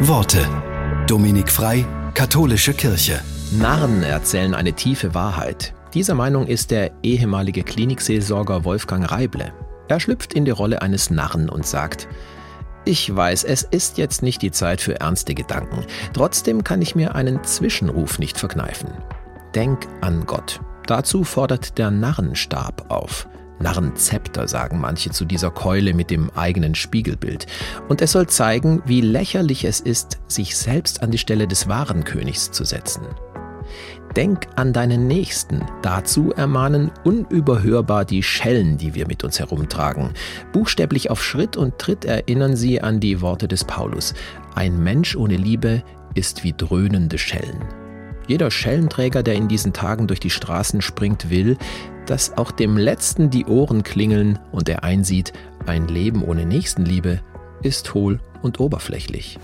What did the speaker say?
Worte. Dominik Frei, Katholische Kirche. Narren erzählen eine tiefe Wahrheit. Dieser Meinung ist der ehemalige Klinikseelsorger Wolfgang Reible. Er schlüpft in die Rolle eines Narren und sagt, ich weiß, es ist jetzt nicht die Zeit für ernste Gedanken. Trotzdem kann ich mir einen Zwischenruf nicht verkneifen. Denk an Gott. Dazu fordert der Narrenstab auf. Narrenzepter sagen manche zu dieser Keule mit dem eigenen Spiegelbild. Und es soll zeigen, wie lächerlich es ist, sich selbst an die Stelle des wahren Königs zu setzen. Denk an deinen Nächsten. Dazu ermahnen unüberhörbar die Schellen, die wir mit uns herumtragen. Buchstäblich auf Schritt und Tritt erinnern sie an die Worte des Paulus. Ein Mensch ohne Liebe ist wie dröhnende Schellen. Jeder Schellenträger, der in diesen Tagen durch die Straßen springt, will, dass auch dem Letzten die Ohren klingeln und er einsieht, ein Leben ohne Nächstenliebe ist hohl und oberflächlich.